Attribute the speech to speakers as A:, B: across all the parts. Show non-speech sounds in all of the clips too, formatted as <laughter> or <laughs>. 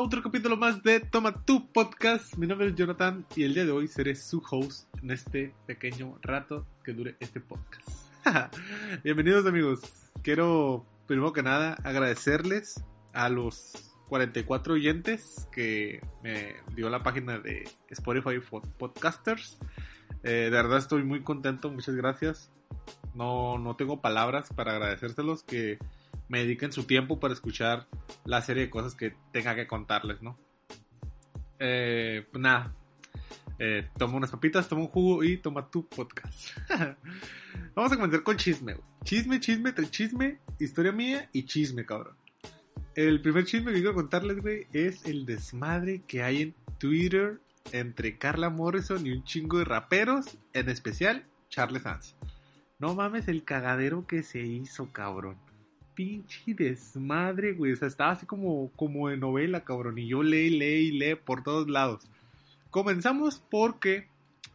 A: Otro capítulo más de Toma Tu Podcast. Mi nombre es Jonathan y el día de hoy seré su host en este pequeño rato que dure este podcast. <laughs> Bienvenidos amigos. Quiero primero que nada agradecerles a los 44 oyentes que me dio la página de Spotify for Podcasters. Eh, de verdad estoy muy contento, muchas gracias. No, no tengo palabras para agradecérselos que me dediquen su tiempo para escuchar la serie de cosas que tenga que contarles, ¿no? Eh, pues nada, eh, toma unas papitas, toma un jugo y toma tu podcast. <laughs> Vamos a comenzar con chisme. Chisme, chisme, chisme, historia mía y chisme, cabrón. El primer chisme que quiero contarles, güey, es el desmadre que hay en Twitter entre Carla Morrison y un chingo de raperos, en especial Charles Sanz. No mames el cagadero que se hizo, cabrón pinche desmadre, güey. O sea, estaba así como, como de novela, cabrón. Y yo leí, leí, leí por todos lados. Comenzamos porque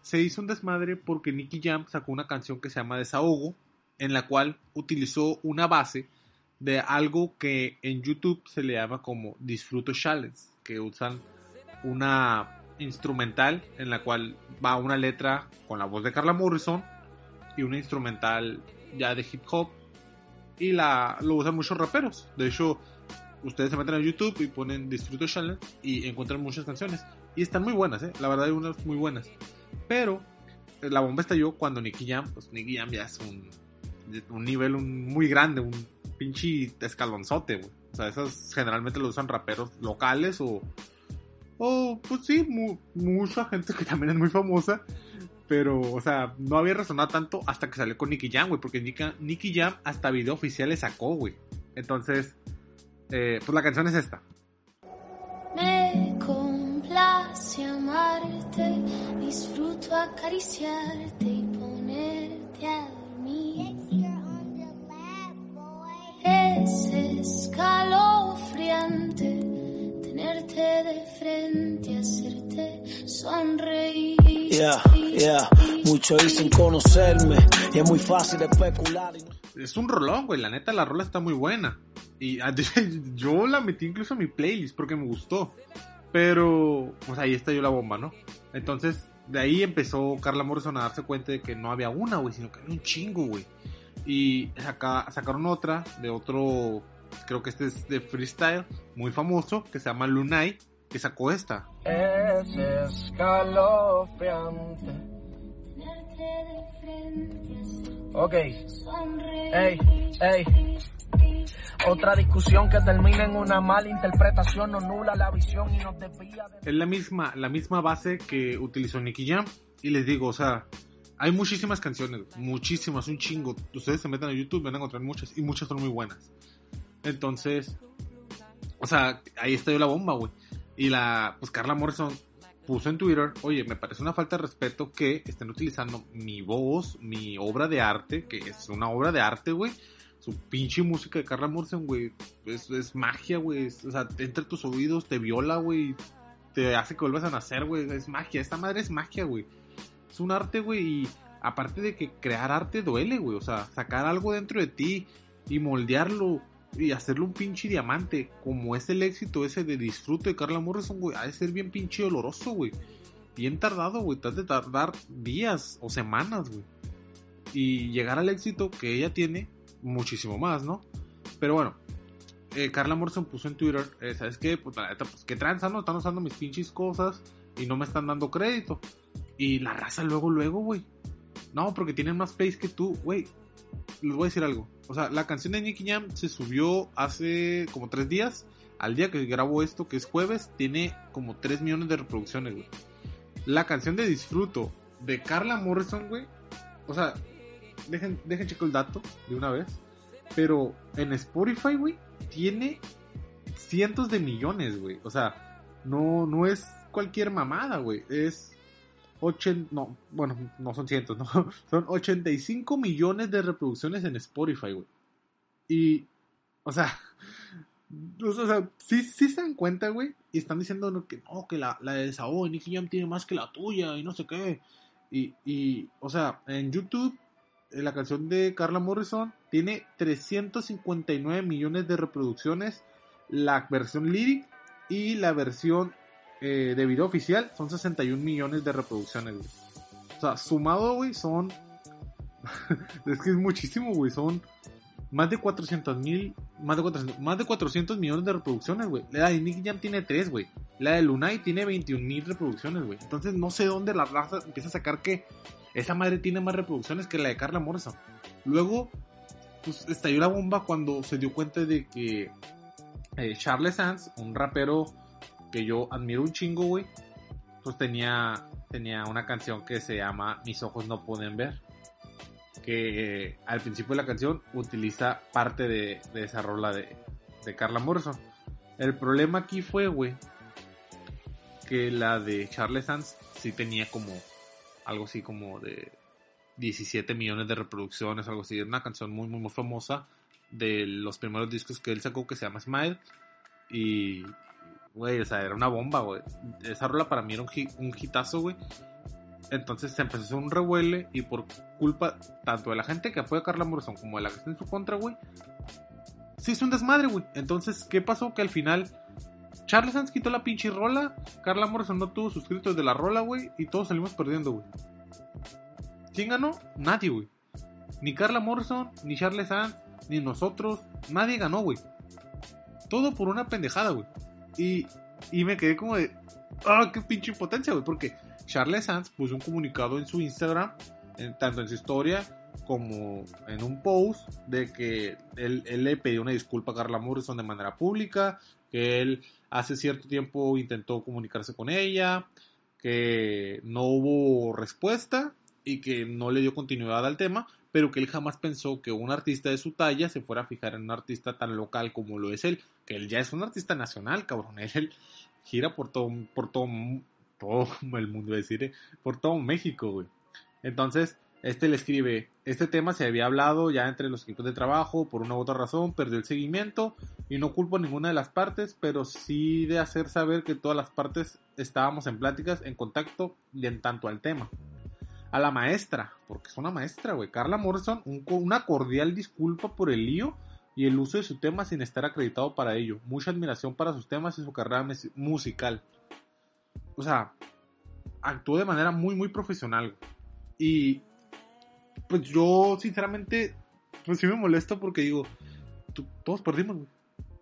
A: se hizo un desmadre porque Nicky Jam sacó una canción que se llama Desahogo, en la cual utilizó una base de algo que en YouTube se le llama como Disfruto Challenge, que usan una instrumental en la cual va una letra con la voz de Carla Morrison y una instrumental ya de hip hop y la, lo usan muchos raperos. De hecho, ustedes se meten a YouTube y ponen Disfruto Challenge y encuentran muchas canciones. Y están muy buenas, ¿eh? La verdad hay unas muy buenas. Pero la bomba estalló cuando Nicky Jam, pues Nicky Jam ya es un, un nivel muy grande, un pinche escalonzote. O sea, esas generalmente lo usan raperos locales o, o pues sí, mucha gente que también es muy famosa pero, o sea, no había resonado tanto hasta que salió con Nicky Jam, güey. Porque Nicky, Jam hasta video oficial le sacó, güey. Entonces, eh, pues la canción es esta.
B: Me complace amarte, disfruto acariciarte y ponerte a dormir. Es escalofriante tenerte de frente, hacerte sonreír.
C: Yeah, yeah, mucho dicen conocerme y es muy fácil de especular.
A: Es un rolón, güey, la neta la rola está muy buena. Y ah, <laughs> yo la metí incluso en mi playlist porque me gustó. Pero, pues ahí está yo la bomba, ¿no? Entonces, de ahí empezó Carla Morrison a darse cuenta de que no había una, güey, sino que había un chingo, güey. Y sacaron otra de otro creo que este es de freestyle, muy famoso, que se llama Lunay, que sacó esta.
C: Es escalofriante. Ok. Ey, ey. Otra discusión que termina en una mala interpretación, no nula la visión y nos desvía de...
A: Es la misma, la misma base que utilizó Nicky Jam. Y les digo, o sea, hay muchísimas canciones, muchísimas, un chingo. Ustedes se meten a YouTube, van a encontrar muchas y muchas son muy buenas. Entonces, o sea, ahí yo la bomba, güey. Y la, pues Carla Morrison puso en Twitter, oye, me parece una falta de respeto que estén utilizando mi voz, mi obra de arte, que es una obra de arte, güey. Su pinche música de Carla Morrison, güey, es, es magia, güey. O sea, entra tus oídos, te viola, güey. Te hace que vuelvas a nacer, güey. Es magia, esta madre es magia, güey. Es un arte, güey, y aparte de que crear arte duele, güey. O sea, sacar algo dentro de ti y moldearlo y hacerle un pinche diamante, como es el éxito ese de disfrute de Carla Morrison, güey, ha de ser bien pinche doloroso, güey. Bien tardado, güey, te de tardar días o semanas, güey. Y llegar al éxito que ella tiene, muchísimo más, ¿no? Pero bueno, eh, Carla Morrison puso en Twitter, eh, ¿sabes qué? Pues la pues qué tranza, ¿no? Están usando mis pinches cosas y no me están dando crédito. Y la raza luego, luego, güey. No, porque tienen más plays que tú, güey. Les voy a decir algo. O sea, la canción de Nicky Jam se subió hace como tres días. Al día que grabo esto, que es jueves, tiene como 3 millones de reproducciones, güey. La canción de Disfruto de Carla Morrison, güey. O sea, dejen, dejen checo el dato de una vez. Pero en Spotify, güey, tiene cientos de millones, güey. O sea, no, no es cualquier mamada, güey. Es 80, no, bueno, no son cientos, no. <laughs> Son 85 millones de reproducciones en Spotify, güey. Y, o sea, <laughs> o sea, sí, sí se dan cuenta, güey. Y están diciendo que no, que la, la de Desahogo de Nicky Jam tiene más que la tuya y no sé qué. Y, y, o sea, en YouTube, eh, la canción de Carla Morrison tiene 359 millones de reproducciones. La versión lyric y la versión eh, de video oficial son 61 millones de reproducciones. O sea, sumado, güey, son. <laughs> es que es muchísimo, güey. Son más de 400 mil, más de 400, más de 400 millones de reproducciones, güey. La de Nicky Jam tiene 3, güey. La de Lunay tiene 21 mil reproducciones, güey. Entonces no sé dónde la raza empieza a sacar que esa madre tiene más reproducciones que la de Carla Morrison. Luego, pues estalló la bomba cuando se dio cuenta de que eh, Charles Sands, un rapero que yo admiro un chingo, güey, pues tenía, tenía una canción que se llama Mis ojos no pueden ver que eh, al principio de la canción utiliza parte de, de esa rola de, de, Carla Morrison. El problema aquí fue, güey, que la de Charles Sands sí tenía como algo así como de 17 millones de reproducciones, algo así. Una canción muy, muy, muy famosa de los primeros discos que él sacó que se llama Smile. Y, güey, o sea, era una bomba, güey. Esa rola para mí era un, un hitazo, güey. Entonces se empezó a hacer un revuele y por culpa tanto de la gente que apoya a Carla Morrison como de la que está en su contra, güey, se hizo un desmadre, güey. Entonces, ¿qué pasó? Que al final Charles Sands quitó la pinche rola, Carla Morrison no tuvo suscritos de la rola, güey, y todos salimos perdiendo, güey. ¿Quién ganó? Nadie, güey. Ni Carla Morrison, ni Charles Sands, ni nosotros, nadie ganó, güey. Todo por una pendejada, güey. Y, y me quedé como de, ah, qué pinche impotencia, güey, porque Charles Sands puso un comunicado en su Instagram, en, tanto en su historia como en un post, de que él, él, le pidió una disculpa a Carla Morrison de manera pública, que él hace cierto tiempo intentó comunicarse con ella, que no hubo respuesta y que no le dio continuidad al tema, pero que él jamás pensó que un artista de su talla se fuera a fijar en un artista tan local como lo es él, que él ya es un artista nacional, cabrón, <laughs> él, él gira por todo, por todo todo <laughs> el mundo decir, por todo México, güey. Entonces, este le escribe, este tema se había hablado ya entre los equipos de trabajo, por una u otra razón, perdió el seguimiento y no culpo a ninguna de las partes, pero sí de hacer saber que todas las partes estábamos en pláticas, en contacto y en tanto al tema. A la maestra, porque es una maestra, güey, Carla Morrison, un, una cordial disculpa por el lío y el uso de su tema sin estar acreditado para ello. Mucha admiración para sus temas y su carrera musical o sea, actuó de manera muy, muy profesional. Y pues yo, sinceramente, pues sí me molesto porque digo, todos perdimos, güey.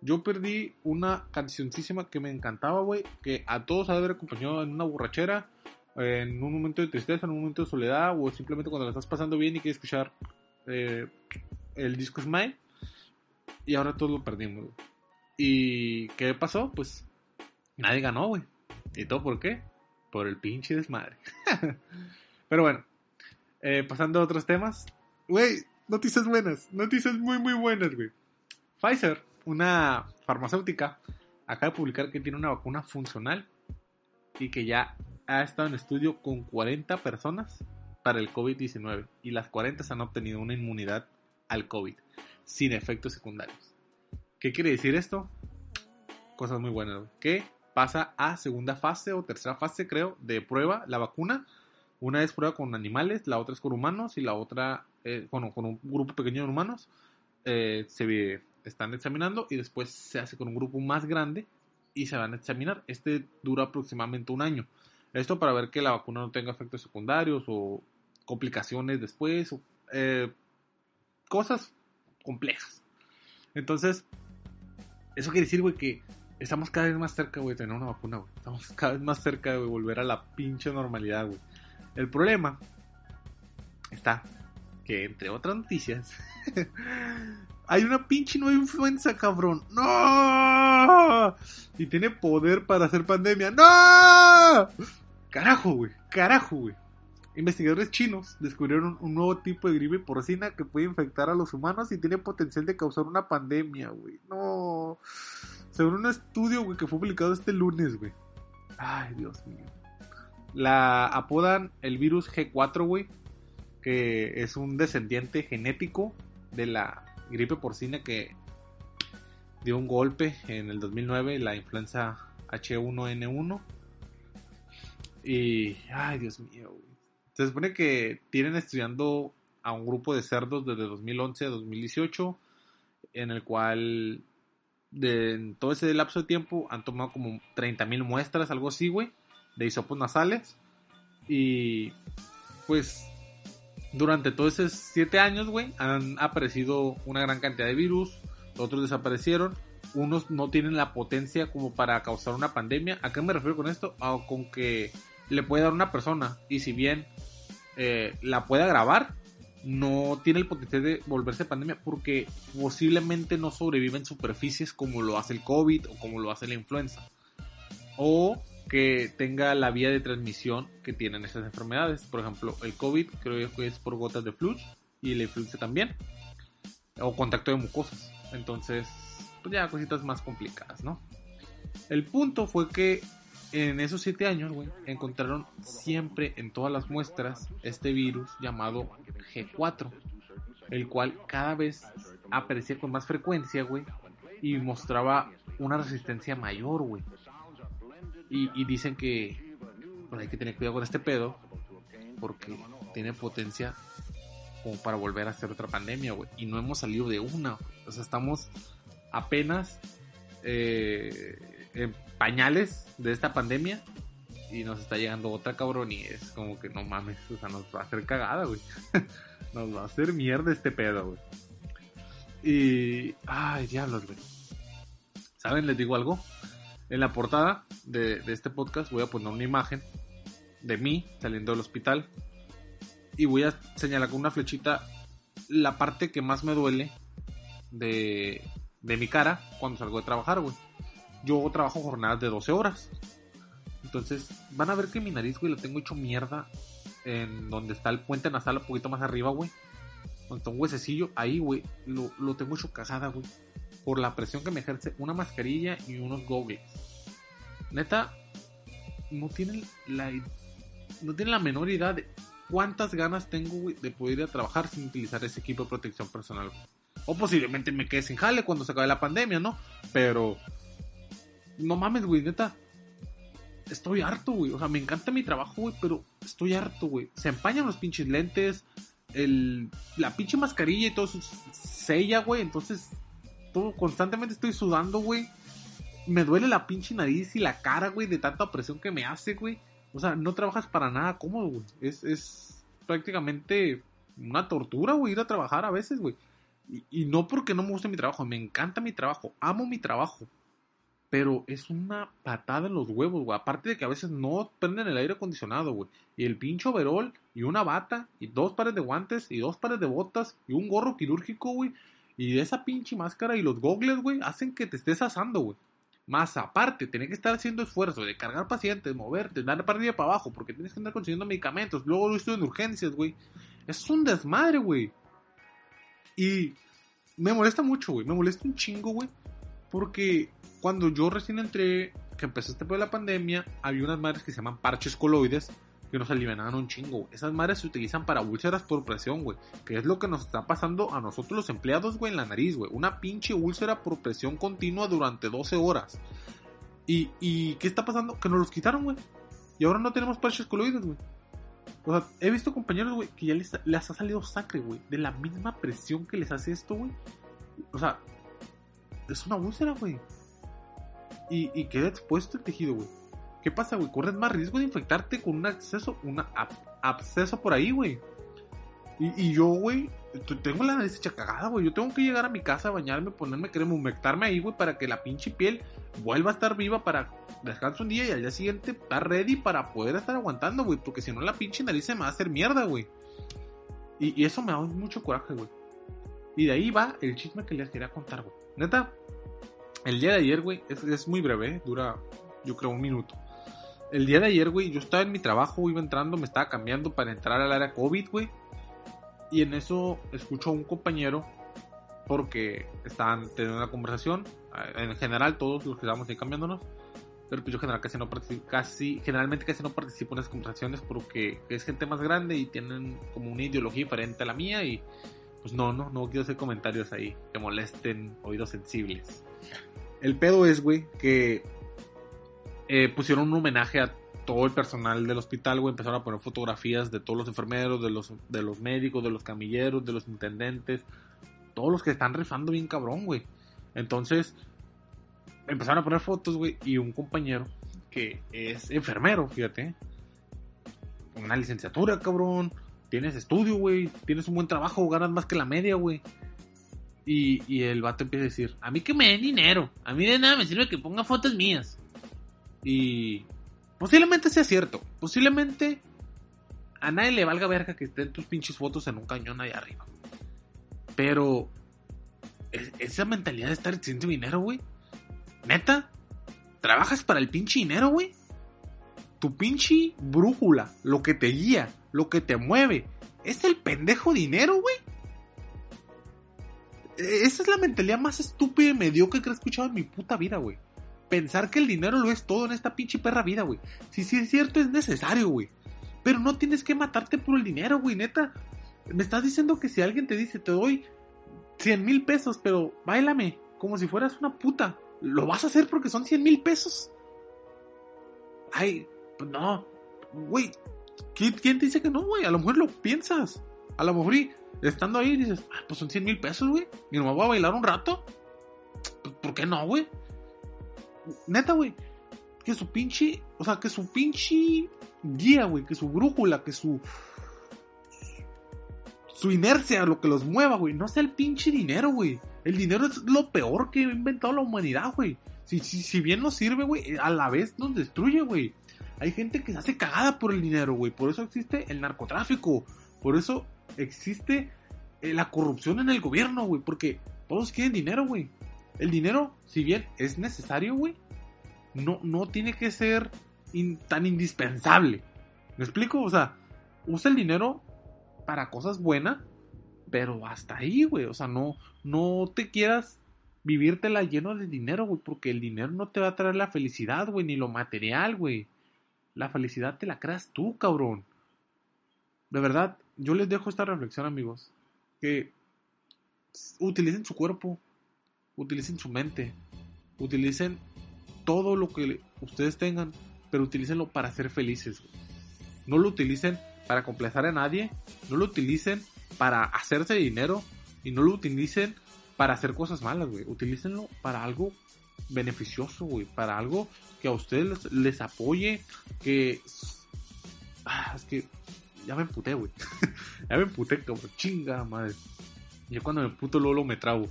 A: Yo perdí una cancioncísima que me encantaba, güey, que a todos ha de haber acompañado en una borrachera, en un momento de tristeza, en un momento de soledad, o simplemente cuando la estás pasando bien y quieres escuchar eh, el disco Smile. Y ahora todos lo perdimos. ¿Y qué pasó? Pues nadie ganó, güey. ¿Y todo por qué? Por el pinche desmadre. <laughs> Pero bueno, eh, pasando a otros temas. Güey, noticias buenas, noticias muy, muy buenas, güey. Pfizer, una farmacéutica, acaba de publicar que tiene una vacuna funcional y que ya ha estado en estudio con 40 personas para el COVID-19 y las 40 han obtenido una inmunidad al COVID sin efectos secundarios. ¿Qué quiere decir esto? Cosas muy buenas. Que pasa a segunda fase o tercera fase, creo, de prueba la vacuna. Una es prueba con animales, la otra es con humanos y la otra, eh, bueno, con un grupo pequeño de humanos. Eh, se están examinando y después se hace con un grupo más grande y se van a examinar. Este dura aproximadamente un año. Esto para ver que la vacuna no tenga efectos secundarios o complicaciones después, o, eh, cosas complejas. Entonces, Eso quiere decir, güey, que estamos cada vez más cerca, güey, de tener una vacuna, güey. Estamos cada vez más cerca de volver a la pinche normalidad, güey. El problema está que, entre otras noticias, <laughs> hay una pinche nueva influenza, cabrón. ¡No! Y tiene poder para hacer pandemia. ¡No! Carajo, güey. Carajo, güey. Investigadores chinos descubrieron un nuevo tipo de gripe porcina que puede infectar a los humanos y tiene potencial de causar una pandemia, güey. No. Según un estudio, güey, que fue publicado este lunes, güey. Ay, Dios mío. La apodan el virus G4, güey. Que es un descendiente genético de la gripe porcina que dio un golpe en el 2009, la influenza H1N1. Y, ay, Dios mío. Se supone que tienen estudiando a un grupo de cerdos desde 2011 a 2018, en el cual de, en todo ese lapso de tiempo han tomado como 30.000 muestras, algo así, güey, de hisopos nasales. Y pues durante todos esos 7 años, güey, han aparecido una gran cantidad de virus, otros desaparecieron, unos no tienen la potencia como para causar una pandemia. ¿A qué me refiero con esto? A, con que le puede dar una persona y si bien eh, la puede agravar, no tiene el potencial de volverse pandemia porque posiblemente no sobrevive en superficies como lo hace el COVID o como lo hace la influenza. O que tenga la vía de transmisión que tienen estas enfermedades. Por ejemplo, el COVID creo que es por gotas de flux y la influenza también. O contacto de mucosas. Entonces, pues ya cositas más complicadas, ¿no? El punto fue que en esos 7 años, güey, encontraron siempre en todas las muestras este virus llamado G4, el cual cada vez aparecía con más frecuencia, güey, y mostraba una resistencia mayor, güey. Y, y dicen que pues hay que tener cuidado con este pedo, porque tiene potencia como para volver a hacer otra pandemia, güey. Y no hemos salido de una, o sea, estamos apenas eh, en pañales de esta pandemia y nos está llegando otra cabrón y es como que no mames, o sea, nos va a hacer cagada, güey. <laughs> nos va a hacer mierda este pedo, güey. Y... Ay, diablos, güey. ¿Saben? Les digo algo. En la portada de, este podcast voy a poner una imagen de mí saliendo del hospital y voy a señalar con una flechita la parte que más me duele de, de mi cara cuando salgo de trabajar, güey. Yo trabajo jornadas de 12 horas. Entonces, van a ver que mi nariz, güey, lo tengo hecho mierda en donde está el puente nasal un poquito más arriba, güey. Donde está un huesecillo, ahí, güey, lo, lo tengo hecho cagada, güey. Por la presión que me ejerce una mascarilla y unos goggles. Neta, no tienen la, no tienen la menor idea de cuántas ganas tengo, güey, de poder ir a trabajar sin utilizar ese equipo de protección personal. O posiblemente me quede sin jale cuando se acabe la pandemia, ¿no? Pero, no mames, güey, neta. Estoy harto, güey. O sea, me encanta mi trabajo, güey, pero estoy harto, güey. Se empañan los pinches lentes, el, la pinche mascarilla y todo eso sella, güey. Entonces, todo, constantemente estoy sudando, güey. Me duele la pinche nariz y la cara, güey, de tanta presión que me hace, güey. O sea, no trabajas para nada cómodo, güey. Es, es prácticamente una tortura, güey, ir a trabajar a veces, güey. Y, y no porque no me guste mi trabajo, me encanta mi trabajo, amo mi trabajo. Pero es una patada en los huevos, güey. Aparte de que a veces no prenden el aire acondicionado, güey. Y el pincho overol, y una bata, y dos pares de guantes, y dos pares de botas, y un gorro quirúrgico, güey. Y esa pinche máscara y los gogles, güey, hacen que te estés asando, güey. Más aparte, tener que estar haciendo esfuerzo de cargar pacientes, moverte, dar para arriba y para abajo, porque tienes que andar consiguiendo medicamentos. Luego lo estoy en urgencias, güey. Es un desmadre, güey. Y me molesta mucho, güey. Me molesta un chingo, güey. Porque cuando yo recién entré, que empezó este de la pandemia, había unas madres que se llaman parches coloides que nos alivianaban un chingo. güey. Esas madres se utilizan para úlceras por presión, güey. Que es lo que nos está pasando a nosotros los empleados, güey, en la nariz, güey. Una pinche úlcera por presión continua durante 12 horas. ¿Y, y qué está pasando? Que nos los quitaron, güey. Y ahora no tenemos parches coloides, güey. O sea, he visto compañeros, güey, que ya les, les ha salido sangre, güey. De la misma presión que les hace esto, güey. O sea, es una úlcera, güey. Y, y queda expuesto el tejido, güey. ¿Qué pasa, güey? Corres más riesgo de infectarte con un acceso, un ab- absceso por ahí, güey. Y, yo, güey, tengo la nariz hecha cagada, güey. Yo tengo que llegar a mi casa, bañarme, ponerme crema, humectarme ahí, güey, para que la pinche piel vuelva a estar viva para descansar un día y al día siguiente estar ready para poder estar aguantando, güey. Porque si no, la pinche nariz se me va a hacer mierda, güey. Y, eso me da mucho coraje, güey. Y de ahí va el chisme que les quería contar, güey. Neta, el día de ayer, güey, es, muy breve, dura, yo creo, un minuto. El día de ayer, güey, yo estaba en mi trabajo, iba entrando, me estaba cambiando para entrar al área COVID, güey. Y en eso escucho a un compañero porque estaban teniendo una conversación. eh, En general, todos los que estábamos ahí cambiándonos. Pero pues yo general casi no participo, casi, generalmente casi no participo en esas conversaciones porque es gente más grande y tienen como una ideología diferente a la mía y pues no, no, no quiero hacer comentarios ahí que molesten oídos sensibles. El pedo es, güey, que eh, pusieron un homenaje a todo el personal del hospital, güey. Empezaron a poner fotografías de todos los enfermeros, de los, de los médicos, de los camilleros, de los intendentes. Todos los que están rifando bien cabrón, güey. Entonces, empezaron a poner fotos, güey. Y un compañero que es enfermero, fíjate. Una licenciatura, cabrón. Tienes estudio, güey. Tienes un buen trabajo, ganas más que la media, güey. Y, y el vato empieza a decir, a mí que me den dinero. A mí de nada me sirve que ponga fotos mías. Y posiblemente sea cierto. Posiblemente a nadie le valga verga que estén tus pinches fotos en un cañón ahí arriba. Pero es- esa mentalidad de estar haciendo dinero, güey. Neta, trabajas para el pinche dinero, güey. Tu pinche brújula, lo que te guía, lo que te mueve, es el pendejo dinero, güey. E- Esa es la mentalidad más estúpida y mediocre que he escuchado en mi puta vida, güey. Pensar que el dinero lo es todo en esta pinche perra vida, güey. Si sí es cierto, es necesario, güey. Pero no tienes que matarte por el dinero, güey, neta. Me estás diciendo que si alguien te dice, te doy 100 mil pesos, pero bailame como si fueras una puta. ¿Lo vas a hacer porque son 100 mil pesos? Ay, pues no. Güey, ¿quién, te dice que no, güey? A lo mejor lo piensas. A lo mejor y estando ahí dices, ah, pues son 100 mil pesos, güey. Y no me voy a bailar un rato. Pues, ¿Por qué no, güey? Neta, güey. Que su pinche, o sea, que su pinche guía, güey, que su brújula, que su su inercia, lo que los mueva, güey, no sea el pinche dinero, güey. El dinero es lo peor que ha inventado la humanidad, güey. Si, si, si bien nos sirve, güey, a la vez nos destruye, güey. Hay gente que se hace cagada por el dinero, güey. Por eso existe el narcotráfico. Por eso existe eh, la corrupción en el gobierno, güey. Porque todos quieren dinero, güey. El dinero, si bien es necesario, güey, no, no tiene que ser tan indispensable. ¿Me explico? O sea, usa el dinero para cosas buenas, pero hasta ahí, güey. O sea, no, no te quieras vivírtela lleno de dinero, güey, porque el dinero no te va a traer la felicidad, güey, ni lo material, güey. La felicidad te la creas tú, cabrón. De verdad, yo les dejo esta reflexión, amigos. Que utilicen su cuerpo, utilicen su mente, utilicen todo lo que ustedes tengan, pero utilícenlo para ser felices. No lo utilicen para complacer a nadie, no lo utilicen para hacerse dinero y no lo utilicen para hacer cosas malas, güey. Utilícenlo para algo beneficioso, güey, para algo que a ustedes les, apoye, que ah, es que ya me emputé, güey. <laughs> ya me emputé, cabrón. Chinga madre. Yo cuando me emputo Lolo me trago.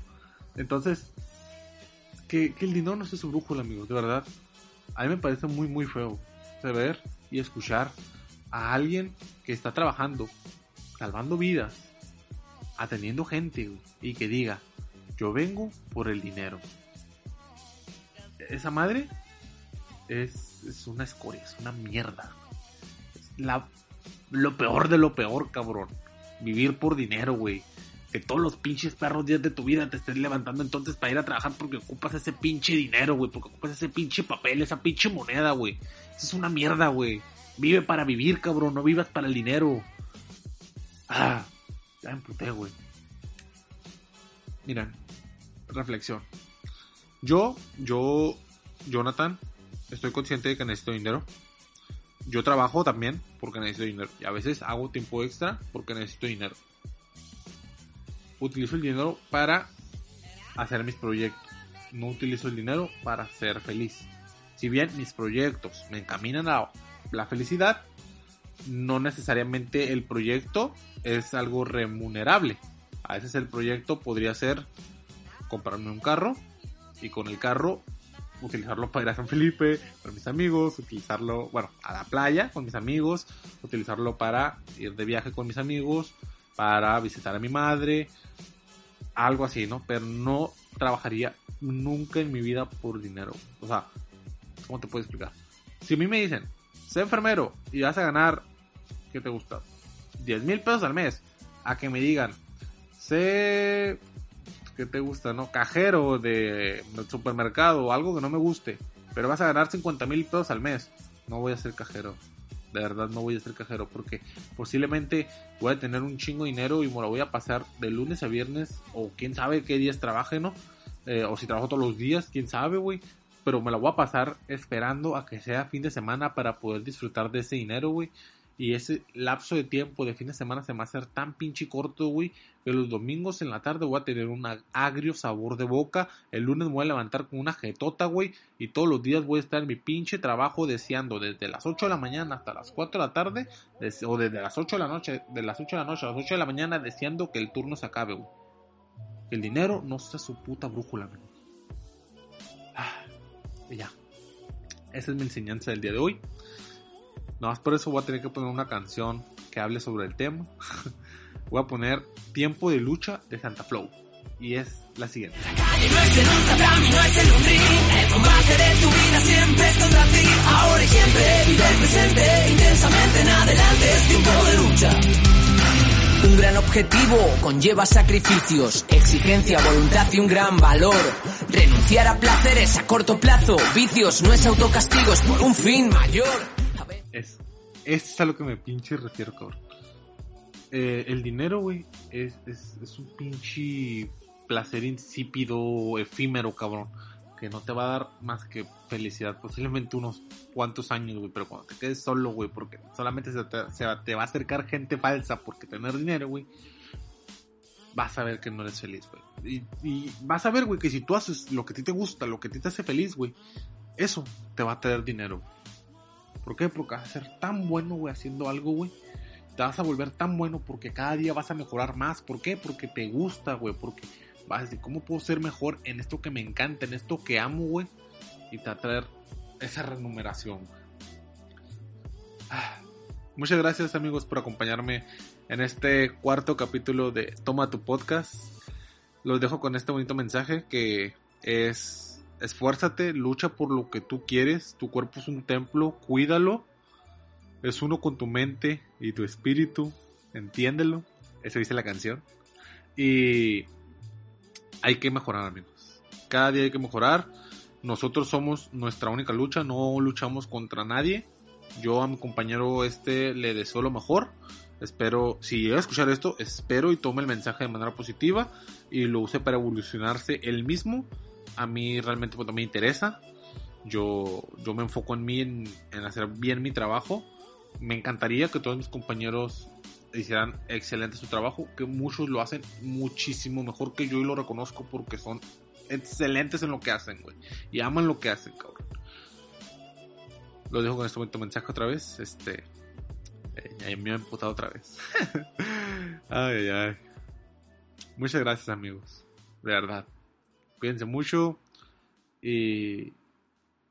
A: Entonces, que, el dinero no sea su brújula, amigos, de verdad. A mí me parece muy, muy feo saber y escuchar a alguien que está trabajando, salvando vidas, atendiendo gente, y que diga, yo vengo por el dinero. Esa madre es, es una escoria, es una mierda. Es la, lo peor de lo peor, cabrón. Vivir por dinero, güey. Que todos los pinches perros días de tu vida te estés levantando entonces para ir a trabajar porque ocupas ese pinche dinero, güey. Porque ocupas ese pinche papel, esa pinche moneda, güey. Eso es una mierda, güey. Vive para vivir, cabrón. No vivas para el dinero. Ah, ya me emputé, güey. Miren, reflexión. Yo, yo, Jonathan, estoy consciente de que necesito dinero. Yo trabajo también porque necesito dinero. Y a veces hago tiempo extra porque necesito dinero. Utilizo el dinero para hacer mis proyectos. No utilizo el dinero para ser feliz. Si bien mis proyectos me encaminan a la felicidad, no necesariamente el proyecto es algo remunerable. A veces el proyecto podría ser comprarme un carro y con el carro utilizarlo para ir a San Felipe con mis amigos, utilizarlo, bueno, a la playa con mis amigos, utilizarlo para ir de viaje con mis amigos, para visitar a mi madre, algo así, ¿no? Pero no trabajaría nunca en mi vida por dinero. O sea, ¿cómo te puedo explicar? Si a mí me dicen, sé enfermero y vas a ganar, ¿qué te gusta? 10 mil pesos al mes. A que me digan, sé ¿qué te gusta, no? Cajero de supermercado o algo que no me guste, pero vas a ganar 50 mil pesos al mes. No voy a ser cajero. De verdad no voy a ser cajero porque posiblemente voy a tener un chingo de dinero y me lo voy a pasar de lunes a viernes o quién sabe qué días trabaje, ¿no? Eh, o si trabajo todos los días, quién sabe, güey. Pero me lo voy a pasar esperando a que sea fin de semana para poder disfrutar de ese dinero, güey. Y ese lapso de tiempo de fin de semana se me va a hacer tan pinche corto, güey, que los domingos en la tarde voy a tener un agrio sabor de boca. El lunes me voy a levantar con una jetota, güey. Y todos los días voy a estar en mi pinche trabajo deseando desde las 8 de la mañana hasta las 4 de la tarde. o desde las 8 de la noche, de las 8 de la noche a las 8 de la mañana deseando que el turno se acabe, güey. Que el dinero no sea su puta brújula, amigos. Ah, y ya. Esa es mi enseñanza del día de hoy. No más por eso voy a tener que poner una canción que hable sobre el tema. <laughs> voy a poner Tiempo de lucha de Santa Flow. Y es la siguiente. La calle no es el un no es un El combate de tu vida siempre es contra ti. Ahora y siempre vive el presente. Intensamente en adelante es tiempo de lucha. Un gran objetivo conlleva sacrificios, exigencia, voluntad y un gran valor. Renunciar a placeres a corto plazo, vicios no es autocastigo, es por un fin mayor. Es, es a lo que me pinche refiero, cabrón. Eh, el dinero, güey, es, es, es, un pinche placer insípido, efímero, cabrón. Que no te va a dar más que felicidad. Posiblemente unos cuantos años, güey. Pero cuando te quedes solo, güey, porque solamente se te, te, va a acercar gente falsa porque tener dinero, güey. Vas a ver que no eres feliz, güey. Y, y, vas a ver, güey, que si tú haces lo que a ti te gusta, lo que a ti te hace feliz, güey. Eso te va a traer dinero. ¿Por qué? Porque vas a ser tan bueno, güey, haciendo algo, güey. Te vas a volver tan bueno porque cada día vas a mejorar más. ¿Por qué? Porque te gusta, güey. Porque vas a decir, ¿cómo puedo ser mejor en esto que me encanta, en esto que amo, güey? Y te va traer esa remuneración. Ah, muchas gracias, amigos, por acompañarme en este cuarto capítulo de Toma tu podcast. Los dejo con este bonito mensaje que es esfuérzate, lucha por lo que tú quieres, tu cuerpo es un templo, cuídalo, es uno con tu mente y tu espíritu, entiéndelo, eso dice la canción. Y hay que mejorar, amigos. Cada día hay que mejorar. Nosotros somos nuestra única lucha, no luchamos contra nadie. Yo a mi compañero este le deseo lo mejor. Espero, si llega a escuchar esto, espero y tome el mensaje de manera positiva y lo use para evolucionarse él mismo a mí realmente pues, me interesa. Yo, yo me enfoco en mí, en, hacer bien mi trabajo. Me encantaría que todos mis compañeros hicieran excelente su trabajo, que muchos lo hacen muchísimo mejor que yo y lo reconozco porque son excelentes en lo que hacen, güey. Y aman lo que hacen, cabrón. Lo dejo con este momento mensaje otra vez. Este. Eh, me ha emputado otra vez. <laughs> ay, ay. Muchas gracias, amigos. De verdad. Cuídense mucho y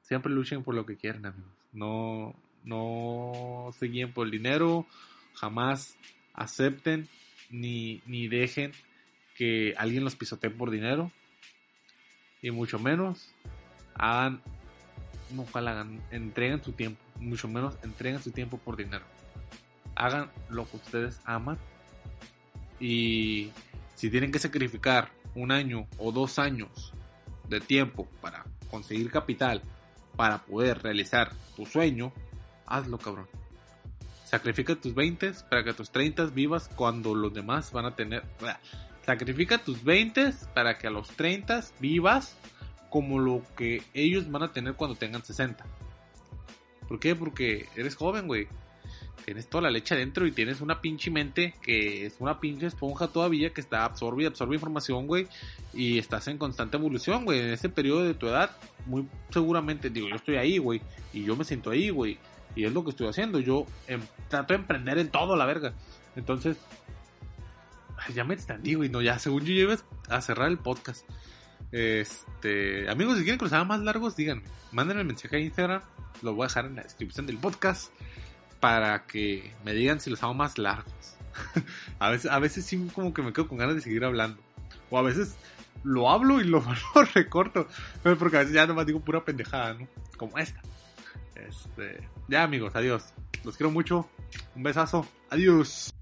A: siempre luchen por lo que quieran, amigos. No, no se guíen por el dinero, jamás acepten ni, ni dejen que alguien los pisotee por dinero y mucho menos hagan, no hagan, entreguen su tiempo, mucho menos entreguen su tiempo por dinero. Hagan lo que ustedes aman y si tienen que sacrificar un año o dos años de tiempo para conseguir capital para poder realizar tu sueño, hazlo, cabrón. Sacrifica tus 20 para que tus 30 vivas cuando los demás van a tener. Sacrifica tus 20 para que a los 30 vivas como lo que ellos van a tener cuando tengan 60. ¿Por qué? Porque eres joven, güey tienes toda la leche adentro y tienes una pinche mente que es una pinche esponja todavía que está absorbe y absorbe información, güey, y estás en constante evolución, güey. En ese periodo de tu edad, muy seguramente, digo, yo estoy ahí, güey, y yo me siento ahí, güey, y es lo que estoy haciendo. Yo em, trato de emprender en todo, la verga. Entonces, ya me extendí, güey. No, ya, según yo, iba a cerrar el podcast. Este, amigos, si quieren que los haga más largos, díganme. Mándenme el mensaje a Instagram. Lo voy a dejar en la descripción del podcast. Para que me digan si los hago más largos. <laughs> a, veces, a veces sí, como que me quedo con ganas de seguir hablando. O a veces lo hablo y lo, <laughs> lo recorto. Porque a veces ya nomás digo pura pendejada, ¿no? Como esta. Este, ya amigos, adiós. Los quiero mucho. Un besazo. Adiós.